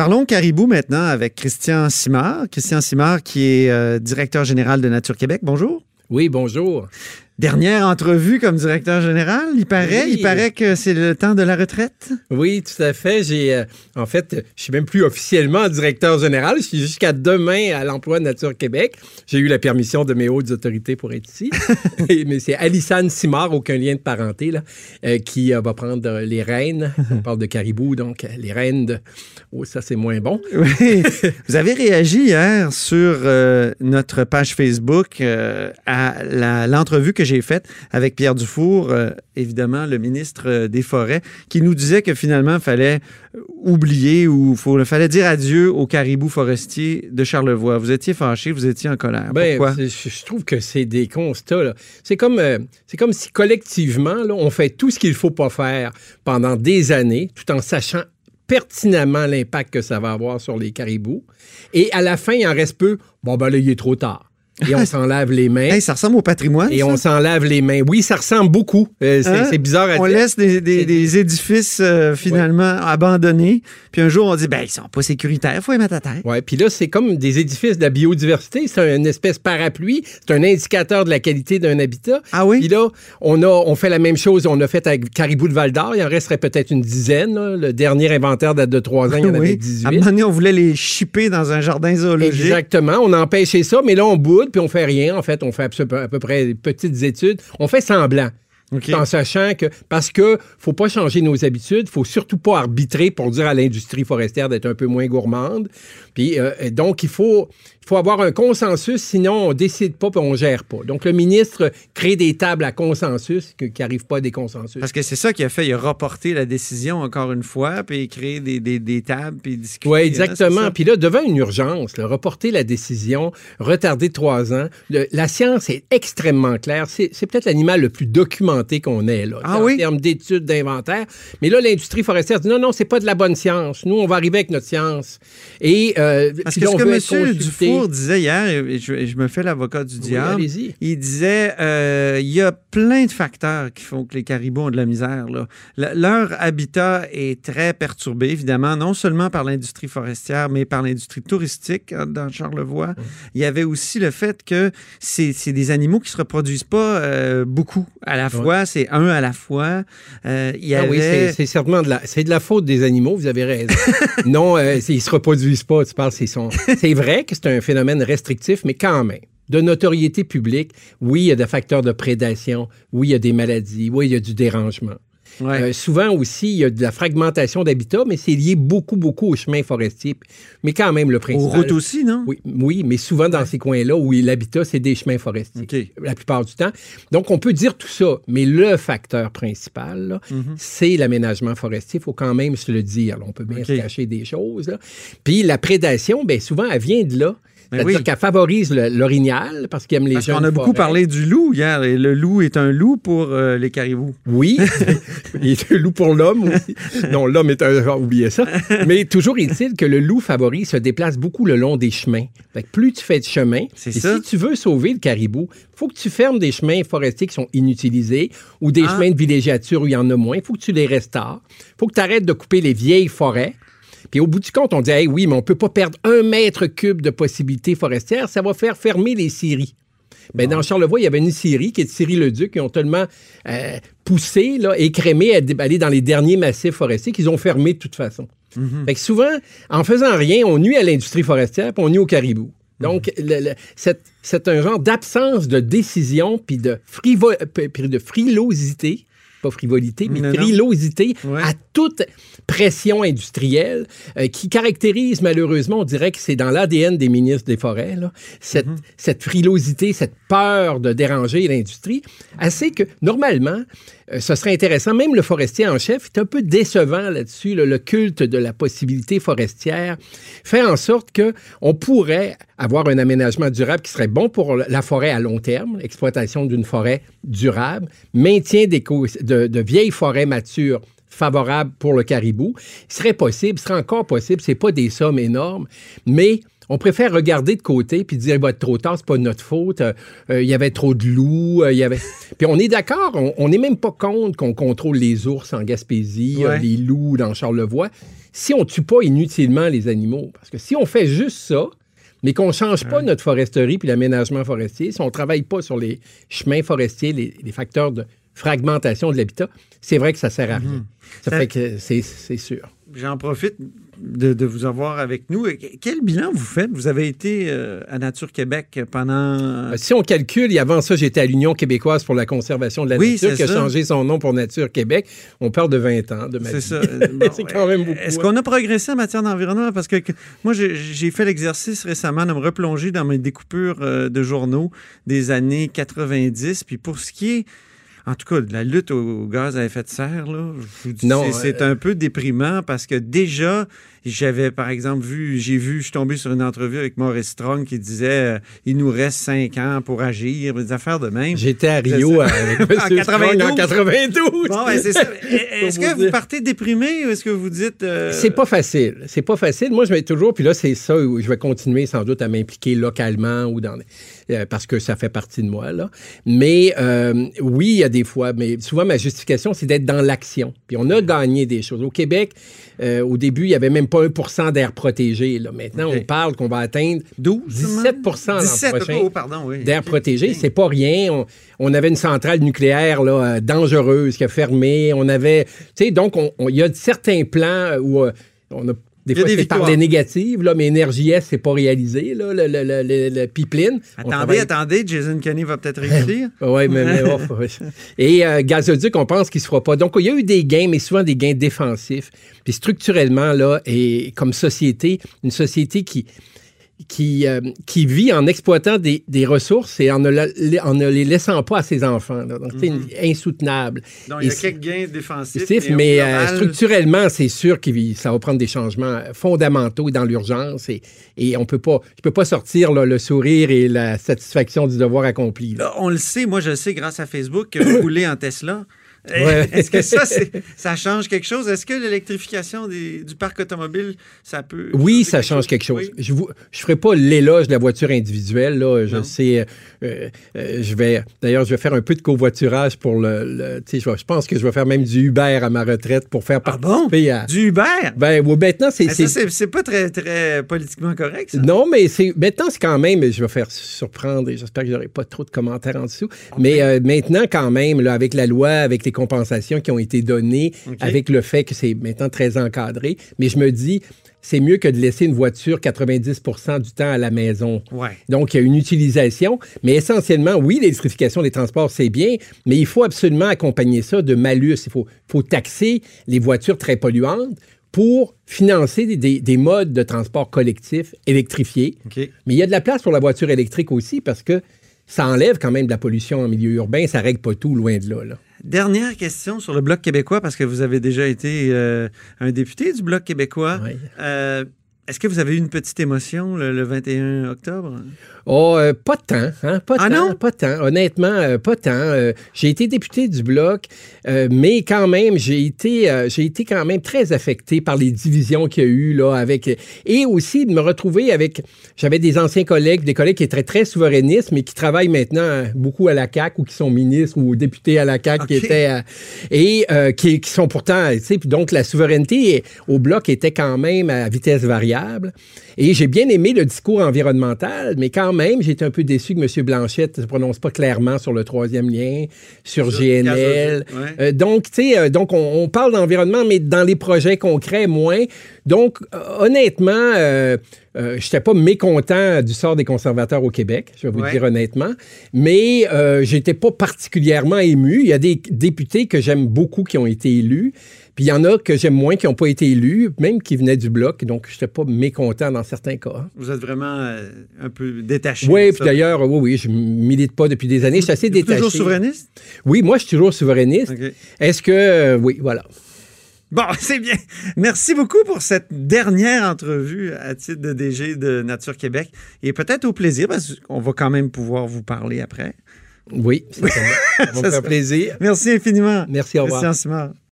Parlons caribou maintenant avec Christian Simard. Christian Simard qui est euh, directeur général de Nature Québec. Bonjour. Oui, bonjour. Dernière entrevue comme directeur général, il paraît? Il paraît que c'est le temps de la retraite? Oui, tout à fait. J'ai, euh, en fait, je suis même plus officiellement directeur général. Je suis jusqu'à demain à l'emploi Nature Québec. J'ai eu la permission de mes hautes autorités pour être ici. Mais c'est Alissane Simard, aucun lien de parenté, là, euh, qui euh, va prendre les rênes. On parle de caribou, donc les rênes de. Oh, ça, c'est moins bon. Oui. Vous avez réagi hier sur notre page Facebook à l'entrevue que j'ai j'ai faite avec Pierre Dufour, euh, évidemment le ministre euh, des Forêts, qui nous disait que finalement, il fallait oublier ou il fallait dire adieu aux caribous forestiers de Charlevoix. Vous étiez fâché, vous étiez en colère. Ben, Pourquoi? Je trouve que c'est des constats. C'est comme, euh, c'est comme si collectivement, là, on fait tout ce qu'il ne faut pas faire pendant des années, tout en sachant pertinemment l'impact que ça va avoir sur les caribous. Et à la fin, il en reste peu. Bon, ben là, il est trop tard et on s'en lave les mains. ça ressemble au patrimoine. Et on s'en lave les mains. Oui, ça ressemble beaucoup. Euh, hein? c'est bizarre à on dire. On laisse des, édifices euh, finalement abandonnés. Puis un jour, on dit, ben, ils sont pas sécuritaires, il faut les mettre à terre. Oui, puis là, c'est comme des édifices de la biodiversité. C'est une espèce parapluie. C'est un indicateur de la qualité d'un habitat. Ah oui? Puis là, on, a, on fait la même chose. On a fait avec Caribou de Val d'Or. Il en resterait peut-être une dizaine. Le dernier inventaire date de trois ans. Il y en avait 18. À un moment donné, on voulait les chipper dans un jardin zoologique. Exactement. On a empêché ça, mais là, on boude puis on fait rien. En fait, on fait à peu près des petites études. On fait semblant. En sachant que, parce que faut pas changer nos habitudes, faut surtout pas arbitrer pour dire à l'industrie forestière d'être un peu moins gourmande. Puis, euh, donc, il faut, faut avoir un consensus, sinon on décide pas et on gère pas. Donc, le ministre crée des tables à consensus qui n'arrivent pas à des consensus. Parce que c'est ça qui a fait, il a reporté la décision encore une fois, puis créer des, des, des tables, puis discuter. Oui, exactement. puis là, devant une urgence, reporter la décision, retarder trois ans, la science est extrêmement claire. C'est peut-être l'animal le plus documenté qu'on ait, là, ah, en oui? termes d'études, d'inventaire. Mais là, l'industrie forestière dit non, non, c'est pas de la bonne science. Nous, on va arriver avec notre science. Et euh, Parce que ce que M. Dufour disait hier, et je, me fais l'avocat du diable, il disait euh, il y a plein de facteurs qui font que les caribous ont de la misère. leur habitat est très perturbé, évidemment, non seulement par l'industrie forestière, mais par l'industrie touristique hein, dans Charlevoix. Il y avait aussi le fait que c'est des animaux qui ne se reproduisent pas euh, beaucoup à la fois, c'est un à la fois. il y ah oui, c'est certainement de la, de la faute des animaux, vous avez raison. non, ils ne se reproduisent pas c'est vrai que c'est un phénomène restrictif, mais quand même de notoriété publique, oui, il y a des facteurs de prédation, oui, il y a des maladies, oui, il y a du dérangement. Euh, souvent aussi, il y a de la fragmentation d'habitat, mais c'est lié beaucoup, beaucoup aux chemins forestiers. Mais quand même, le principal... Aux routes aussi, non? Oui, oui mais souvent dans ces coins-là où l'habitat, c'est des chemins forestiers. La plupart du temps. Donc, on peut dire tout ça, mais le facteur principal, mm-hmm. c'est l'aménagement forestier. Il faut quand même se le dire. on peut bien se cacher des choses. Puis la prédation, bien souvent, elle vient de là. C'est-à-dire qu'elle favorise l'orignal parce qu'il aime les jeunes. On a beaucoup parlé du loup hier. Et le loup est un loup pour euh, les caribous. Oui. il est un loup pour l'homme aussi. Non, l'homme est un. Oubliez ça. Mais toujours est-il que le loup favori se déplace beaucoup le long des chemins. plus tu fais de chemin, et si tu veux sauver le caribou, il faut que tu fermes des chemins forestiers qui sont inutilisés ou des ah. chemins de villégiature où il y en a moins. Il faut que tu les restaures. Il faut que tu arrêtes de couper les vieilles forêts puis au bout du compte, on dit, hey, oui, mais on ne peut pas perdre un mètre cube de possibilités forestières, ça va faire fermer les scieries. Ben, dans Charlevoix, il y avait une scierie qui est de Syrie-le-Duc, qui ont tellement euh, poussé, là, écrémé à aller dans les derniers massifs forestiers qu'ils ont fermé de toute façon. Mhm. Fait que souvent, en faisant rien, on nuit à l'industrie forestière puis on nuit au caribou. Donc, mhm. c'est un genre d'absence de décision puis de, de frilosité pas frivolité, mais frilosité à toute pression industrielle euh, qui caractérise malheureusement, on dirait que c'est dans l'ADN des ministres des Forêts, cette, mm-hmm. cette frilosité, cette peur de déranger l'industrie, assez que normalement, euh, ce serait intéressant. Même le forestier en chef est un peu décevant là-dessus, le culte de la possibilité forestière, fait en sorte que on pourrait avoir un aménagement durable qui serait bon pour la forêt à long terme, l'exploitation d'une forêt durable, maintien des de, de vieilles forêts matures favorables pour le caribou. Il serait possible, ce serait encore possible, c'est pas des sommes énormes, mais on préfère regarder de côté puis dire il va être trop tard, c'est pas notre faute. Euh, euh, il y avait trop de loups. Euh, il y avait... puis on est d'accord, on n'est même pas contre qu'on contrôle les ours en Gaspésie, les loups dans Charlevoix. si on tue pas inutilement les animaux, parce que si on fait juste ça, mais qu'on ne change pas notre foresterie puis l'aménagement forestier, si on ne travaille pas sur les chemins forestiers, les, facteurs de fragmentation de l'habitat, c'est vrai que ça sert à rien. Mhm. Ça, fait que c'est sûr. J'en profite de, vous avoir avec nous. Quel bilan vous faites? Vous avez été euh, à Nature Québec pendant... Euh, si on calcule, et avant ça, j'étais à l'Union québécoise pour la conservation de la nature, qui a changé son nom pour Nature Québec. On parle de 20 ans de ma C'est ça. c'est quand même beaucoup. Est-ce qu'on a progressé en matière d'environnement? Parce que, moi, j'ai fait l'exercice récemment de me replonger dans mes découpures euh, de journaux des années 90. Puis pour ce qui est en tout cas, la lutte au gaz à effet de serre, là, c'est un peu déprimant parce que déjà, j'avais, par exemple, vu, j'ai vu, je suis tombé sur une entrevue avec Maurice Strong qui disait euh, il nous reste cinq ans pour agir, des affaires de même. J'étais à Rio avec en 92. en 92. Bon, c'est ça. Est-ce que vous partez déprimé ou est-ce que vous dites. Euh, c'est pas facile. C'est pas facile. Moi, je vais toujours, puis là, c'est ça où je vais continuer sans doute à m'impliquer localement ou dans. Euh, parce que ça fait partie de moi, là. Mais oui, il y a des fois, mais souvent, ma justification, c'est d'être dans l'action. Puis on a gagné des choses. Au Québec, au début, il n'y avait même pas 1% d'air protégé. Là. Maintenant, on parle qu'on va atteindre 12, 17 l'an prochain d'air protégé. C'est pas rien. On, avait une centrale nucléaire là, euh, dangereuse qui a fermé. On avait... Tu sais, donc, il y a certains plans où euh, on a des fois, c'est par des négatives, là, mais S, c'est pas réalisé, là, le, le, le, le pipeline. Attendez, attendez, Jason Kenney va peut-être réussir. oui, mais, mais Et euh, gazoduc, on pense qu'il se fera pas. Donc, il y a eu des gains, mais souvent des gains défensifs. Puis structurellement, là, et comme société, une société qui, qui, euh, qui vit en exploitant des, des ressources et en ne, en ne, les laissant pas à ses enfants. Donc, c'est mhm. insoutenable. Donc, il y a quelques gains défensifs. Mais, euh, structurellement, c'est sûr que ça va prendre des changements fondamentaux dans l'urgence et, et on peut pas, je peux pas sortir le sourire et la satisfaction du devoir accompli. on le sait, moi je le sais grâce à Facebook, que vous roulez en Tesla. Est-ce que ça, ça change quelque chose? Est-ce que l'électrification du parc automobile, ça peut... Oui, ça change quelque chose. Je ne je ferai pas l'éloge de la voiture individuelle. Là. Je sais, euh, euh, je vais... D'ailleurs, je vais faire un peu de covoiturage pour le... je, je, pense que je vais faire même du Uber à ma retraite pour faire ah participer à... Du Uber? Ben, maintenant, c'est... c'est pas très, très politiquement correct, ça. Non, mais maintenant, c'est quand même... Je vais faire surprendre et j'espère que j'aurai pas trop de commentaires en dessous. Mais euh, maintenant, quand même, là, avec la loi, avec les compensations qui ont été données avec le fait que c'est maintenant très encadré. Mais je me dis, c'est mieux que de laisser une voiture 90 du temps à la maison. Donc, il y a une utilisation, mais essentiellement, oui, l'électrification des transports, c'est bien, mais il faut absolument accompagner ça de malus. Il faut, faut taxer les voitures très polluantes pour financer des, modes de transport collectif électrifiés. Mais il y a de la place pour la voiture électrique aussi parce que ça enlève quand même de la pollution en milieu urbain, ça règle pas tout, loin de là. là. Dernière question sur le Bloc québécois, parce que vous avez déjà été euh, un député du Bloc québécois. Euh, est-ce que vous avez eu une petite émotion le 21 octobre? Oh, euh, pas tant, hein? Pas ah tant, pas tant. Honnêtement, euh, pas tant. Euh, j'ai été député du Bloc, mais quand même, j'ai été, j'ai été quand même très affecté par les divisions qu'il y a eu, là, avec... Et aussi de me retrouver avec... J'avais des anciens collègues, des collègues qui étaient très souverainistes, mais qui travaillent maintenant beaucoup à la CAQ ou qui sont ministres ou députés à la CAQ, qui étaient... et qui, qui, sont pourtant... Tu sais, donc la souveraineté au Bloc était quand même à vitesse variable. Et j'ai bien aimé le discours environnemental, mais quand même, j'ai été un peu déçu que M. Blanchette ne se prononce pas clairement sur le troisième lien, sur, GNL. Euh, donc, tu sais, euh, donc on, parle d'environnement, mais dans les projets concrets, moins. Donc, euh, honnêtement, je n'étais pas mécontent du sort des conservateurs au Québec, je vais vous dire honnêtement, mais j'étais pas particulièrement ému. Il y a des députés que j'aime beaucoup qui ont été élus. Puis il y en a que j'aime moins qui n'ont pas été élus, même qui venaient du bloc. Donc, je n'étais pas mécontent dans certains cas. Vous êtes vraiment euh, un peu détaché. Oui, puis d'ailleurs, oui, oui, je ne milite pas depuis des années. Je suis assez détaché. toujours souverainiste? Oui, moi, je suis toujours souverainiste. Est-ce que. Euh, oui, voilà. Bon, c'est bien. Merci beaucoup pour cette dernière entrevue à titre de DG de Nature Québec. Et peut-être au plaisir, parce qu'on va quand même pouvoir vous parler après. Oui, ça, ça va faire plaisir. Merci infiniment. Merci, au revoir. Merci,